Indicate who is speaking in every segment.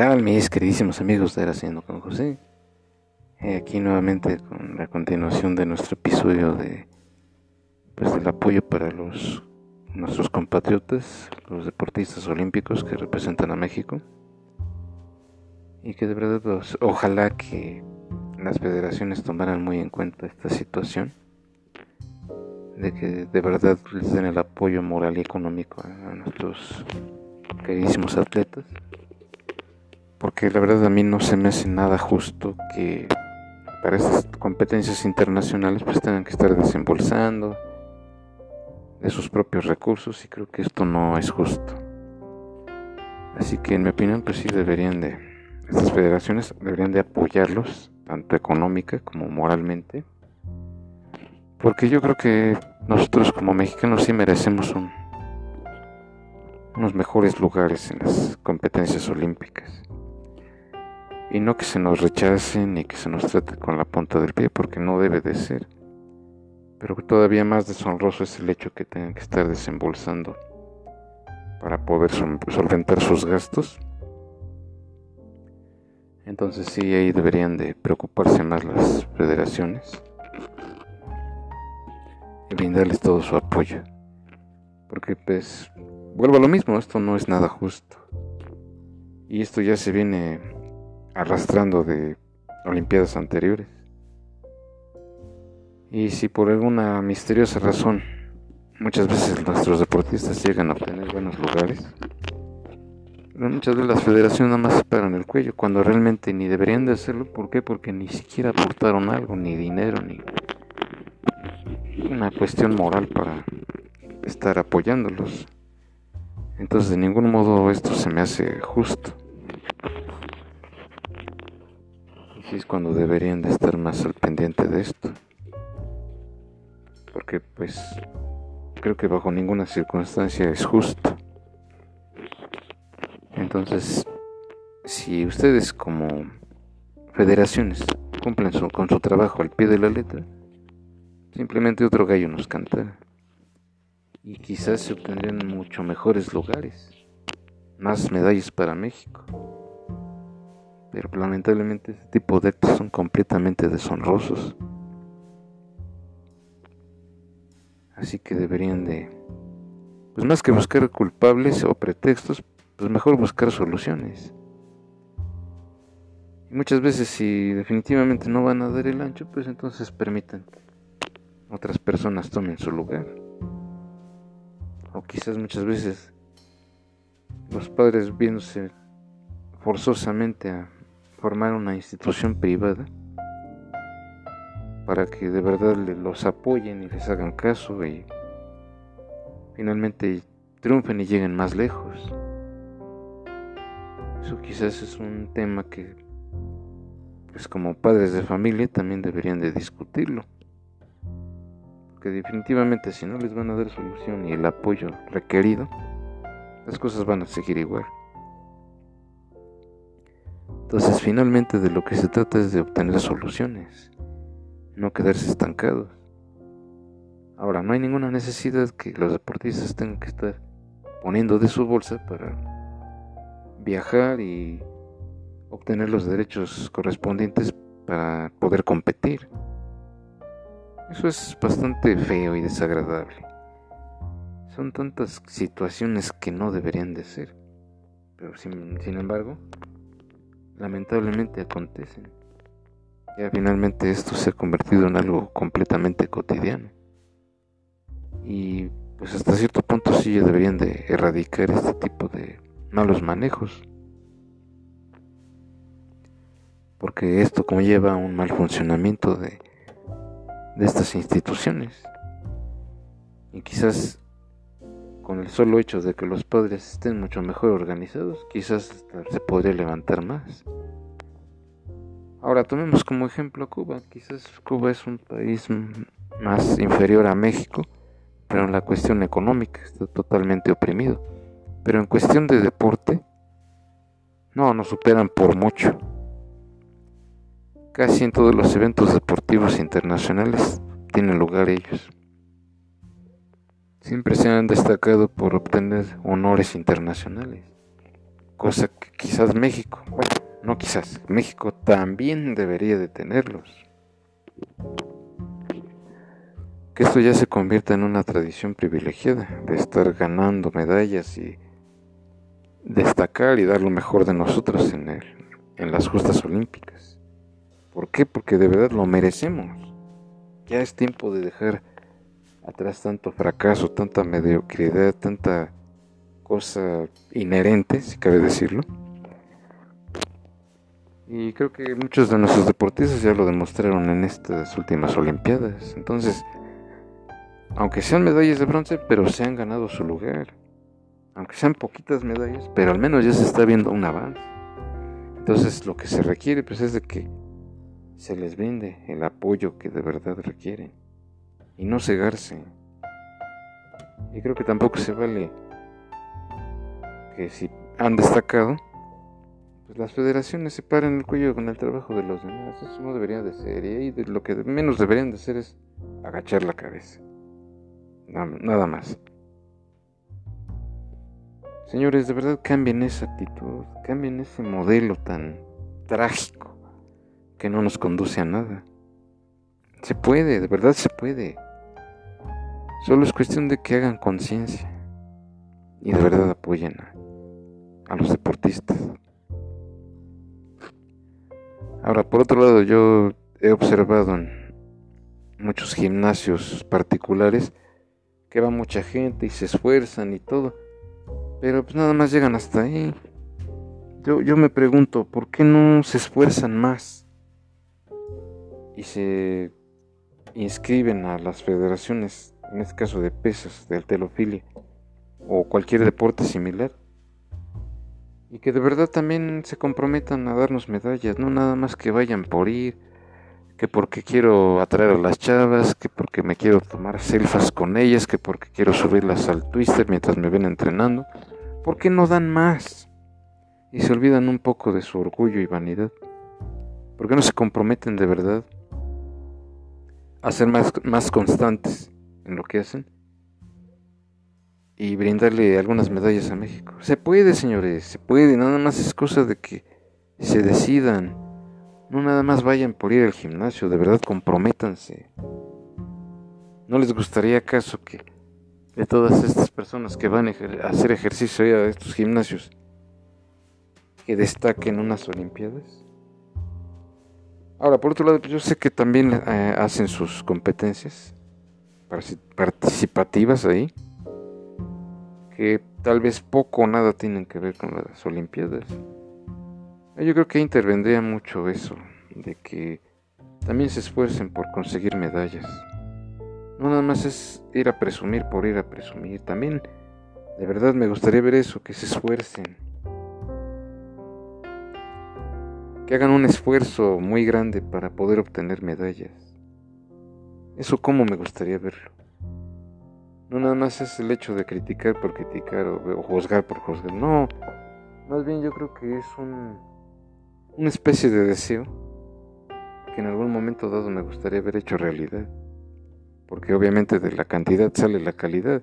Speaker 1: tal, mis queridísimos amigos de Haciendo con José? Aquí nuevamente con la continuación de nuestro episodio de pues, del apoyo para los nuestros compatriotas, los deportistas olímpicos que representan a México. Y que de verdad pues, ojalá que las federaciones tomaran muy en cuenta esta situación de que de verdad les den el apoyo moral y económico a nuestros queridísimos atletas porque la verdad a mí no se me hace nada justo que para estas competencias internacionales pues tengan que estar desembolsando de sus propios recursos y creo que esto no es justo. Así que en mi opinión pues sí deberían de, estas federaciones deberían de apoyarlos, tanto económica como moralmente, porque yo creo que nosotros como mexicanos sí merecemos un, unos mejores lugares en las competencias olímpicas y no que se nos rechace ni que se nos trate con la punta del pie porque no debe de ser. Pero todavía más deshonroso es el hecho que tengan que estar desembolsando para poder solventar sus gastos. Entonces sí, ahí deberían de preocuparse más las federaciones y brindarles todo su apoyo. Porque pues vuelvo a lo mismo, esto no es nada justo. Y esto ya se viene arrastrando de Olimpiadas anteriores. Y si por alguna misteriosa razón muchas veces nuestros deportistas llegan a obtener buenos lugares, muchas de las federaciones nada más se paran el cuello cuando realmente ni deberían de hacerlo. ¿Por qué? Porque ni siquiera aportaron algo, ni dinero, ni una cuestión moral para estar apoyándolos. Entonces de ningún modo esto se me hace justo. Es cuando deberían de estar más al pendiente de esto. Porque pues creo que bajo ninguna circunstancia es justo. Entonces, si ustedes como federaciones cumplen con su trabajo al pie de la letra, simplemente otro gallo nos cantará. Y quizás se obtendrían mucho mejores lugares, más medallas para México. Pero lamentablemente este tipo de actos son completamente deshonrosos. Así que deberían de, pues más que buscar culpables o pretextos, pues mejor buscar soluciones. Y muchas veces si definitivamente no van a dar el ancho, pues entonces permitan otras personas tomen su lugar. O quizás muchas veces los padres viéndose forzosamente a formar una institución privada para que de verdad los apoyen y les hagan caso y finalmente triunfen y lleguen más lejos. Eso quizás es un tema que pues como padres de familia también deberían de discutirlo. Porque definitivamente si no les van a dar solución y el apoyo requerido, las cosas van a seguir igual. Entonces finalmente de lo que se trata es de obtener soluciones, no quedarse estancados. Ahora, no hay ninguna necesidad que los deportistas tengan que estar poniendo de su bolsa para viajar y obtener los derechos correspondientes para poder competir. Eso es bastante feo y desagradable. Son tantas situaciones que no deberían de ser. Pero sin, sin embargo, lamentablemente acontecen. Ya finalmente esto se ha convertido en algo completamente cotidiano. Y pues hasta cierto punto sí deberían de erradicar este tipo de malos manejos. Porque esto conlleva un mal funcionamiento de, de estas instituciones. Y quizás con el solo hecho de que los padres estén mucho mejor organizados, quizás se podría levantar más. Ahora tomemos como ejemplo Cuba. Quizás Cuba es un país más inferior a México, pero en la cuestión económica está totalmente oprimido. Pero en cuestión de deporte, no, nos superan por mucho. Casi en todos los eventos deportivos internacionales tienen lugar ellos. Siempre se han destacado por obtener honores internacionales, cosa que quizás México, bueno, no quizás, México también debería de tenerlos. Que esto ya se convierta en una tradición privilegiada de estar ganando medallas y destacar y dar lo mejor de nosotros en, el, en las justas olímpicas. ¿Por qué? Porque de verdad lo merecemos. Ya es tiempo de dejar atrás tanto fracaso, tanta mediocridad, tanta cosa inherente, si cabe decirlo. Y creo que muchos de nuestros deportistas ya lo demostraron en estas últimas Olimpiadas. Entonces, aunque sean medallas de bronce, pero se han ganado su lugar. Aunque sean poquitas medallas, pero al menos ya se está viendo un avance. Entonces, lo que se requiere pues es de que se les brinde el apoyo que de verdad requieren y no cegarse. Y creo que tampoco se vale que si han destacado, pues las federaciones se paren el cuello con el trabajo de los demás. Eso no debería de ser. Y de lo que menos deberían de hacer es agachar la cabeza. Nada más. Señores, de verdad cambien esa actitud, cambien ese modelo tan trágico que no nos conduce a nada. Se puede, de verdad se puede. Solo es cuestión de que hagan conciencia y de verdad apoyen a, a los deportistas. Ahora, por otro lado, yo he observado en muchos gimnasios particulares que va mucha gente y se esfuerzan y todo, pero pues nada más llegan hasta ahí. Yo, yo me pregunto, ¿por qué no se esfuerzan más y se inscriben a las federaciones, en este caso de pesas, de alterofilia o cualquier deporte similar? Y que de verdad también se comprometan a darnos medallas, no nada más que vayan por ir, que porque quiero atraer a las chavas, que porque me quiero tomar selfies con ellas, que porque quiero subirlas al twister mientras me ven entrenando. ¿Por qué no dan más? Y se olvidan un poco de su orgullo y vanidad. ¿Por qué no se comprometen de verdad a ser más, más constantes lo que hacen? y brindarle algunas medallas a México. Se puede, señores, se puede, nada más es cosa de que se decidan. No nada más vayan por ir al gimnasio, de verdad comprométanse. ¿No les gustaría acaso que de todas estas personas que van a hacer ejercicio a estos gimnasios, que destaquen unas Olimpiadas? Ahora, por otro lado, pues yo sé que también eh, hacen sus competencias participativas ahí que tal vez poco o nada tienen que ver con las Olimpiadas. Yo creo que intervendría mucho eso, de que también se esfuercen por conseguir medallas. No nada más es ir a presumir por ir a presumir, también de verdad me gustaría ver eso, que se esfuercen. Que hagan un esfuerzo muy grande para poder obtener medallas. Eso como me gustaría verlo. No nada más es el hecho de criticar por criticar o, juzgar por juzgar. No, más bien yo creo que es un, una especie de deseo que en algún momento dado me gustaría haber hecho realidad. Porque obviamente de la cantidad sale la calidad.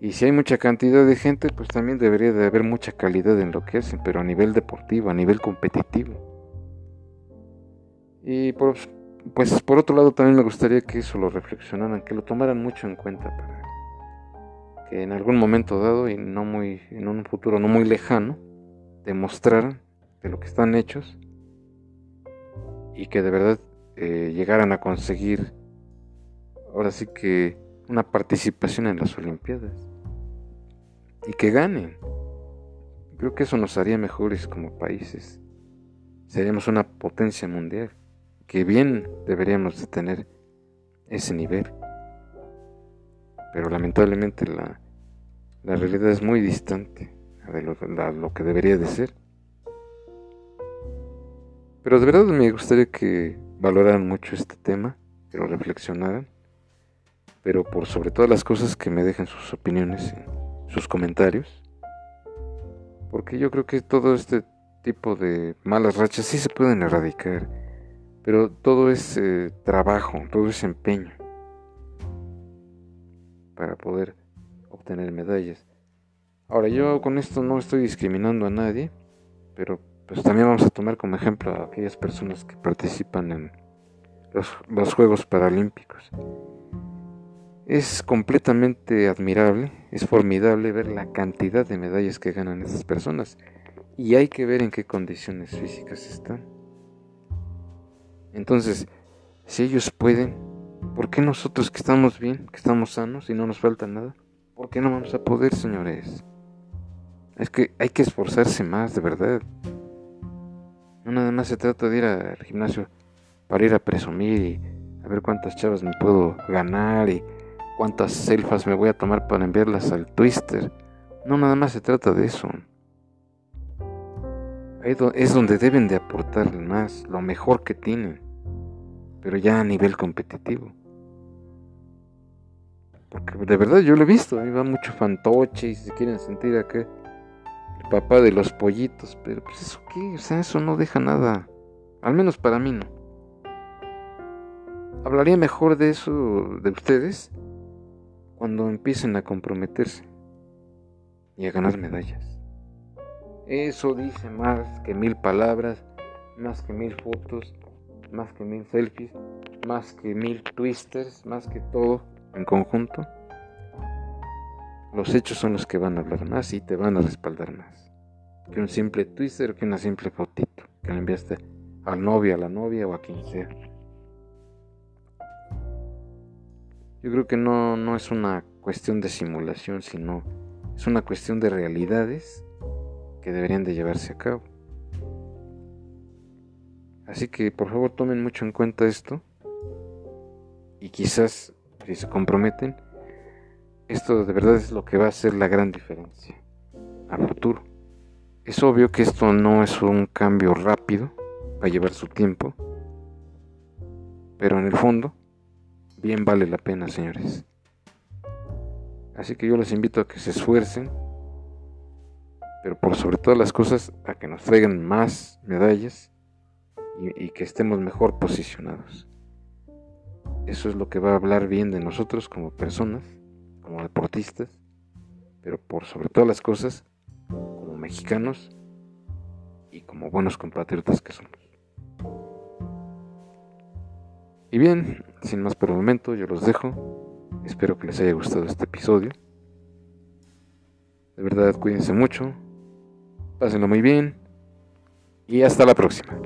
Speaker 1: Y si hay mucha cantidad de gente, pues también debería de haber mucha calidad en lo que hacen, pero a nivel deportivo, a nivel competitivo. Y por, pues por otro lado también me gustaría que eso lo reflexionaran, que lo tomaran mucho en cuenta para que en algún momento dado y no muy en un futuro no muy lejano demostraran de lo que están hechos y que de verdad eh, llegaran a conseguir ahora sí que una participación en las Olimpiadas y que ganen. Creo que eso nos haría mejores como países. Seríamos una potencia mundial que bien deberíamos de tener ese nivel. Pero lamentablemente la, la realidad es muy distante de lo, lo que debería de ser. Pero de verdad me gustaría que valoraran mucho este tema, que lo reflexionaran, pero por sobre todas las cosas que me dejen sus opiniones, sus comentarios, porque yo creo que todo este tipo de malas rachas sí se pueden erradicar pero todo es eh, trabajo, todo es empeño para poder obtener medallas. Ahora, yo con esto no estoy discriminando a nadie, pero pues también vamos a tomar como ejemplo a aquellas personas que participan en los, los Juegos Paralímpicos. Es completamente admirable, es formidable ver la cantidad de medallas que ganan esas personas y hay que ver en qué condiciones físicas están. Entonces, si ellos pueden, ¿por qué nosotros que estamos bien, que estamos sanos y no nos falta nada? ¿Por qué no vamos a poder, señores? Es que hay que esforzarse más, de verdad. No nada más se trata de ir al gimnasio para ir a presumir y a ver cuántas chavas me puedo ganar y cuántas selfas me voy a tomar para enviarlas al Twister. No nada más se trata de eso. Es donde deben de aportar más, lo mejor que tienen, pero ya a nivel competitivo. Porque de verdad yo lo he visto, va mucho fantoche y se quieren sentir acá el papá de los pollitos, pero pues eso qué, o sea, eso no deja nada, al menos para mí no. Hablaría mejor de eso de ustedes cuando empiecen a comprometerse y a ganar medallas. Eso dice más que mil palabras, más que mil fotos, más que mil selfies, más que mil twisters, más que todo en conjunto. Los hechos son los que van a hablar más y te van a respaldar más que un simple twister o que una simple fotito que le enviaste al novio, a la novia o a quien sea. Yo creo que no, no es una cuestión de simulación, sino es una cuestión de realidades que deberían de llevarse a cabo. Así que por favor tomen mucho en cuenta esto y quizás si se comprometen, esto de verdad es lo que va a hacer la gran diferencia a futuro. Es obvio que esto no es un cambio rápido, va a llevar su tiempo, pero en el fondo bien vale la pena, señores. Así que yo les invito a que se esfuercen, pero por sobre todas las cosas a que nos traigan más medallas y, que estemos mejor posicionados. Eso es lo que va a hablar bien de nosotros como personas, como deportistas, pero por sobre todas las cosas, como mexicanos y como buenos compatriotas que somos. Y bien, sin más por el momento, yo los dejo. Espero que les haya gustado este episodio. De verdad, cuídense mucho. Pásenlo muy bien. Y hasta la próxima.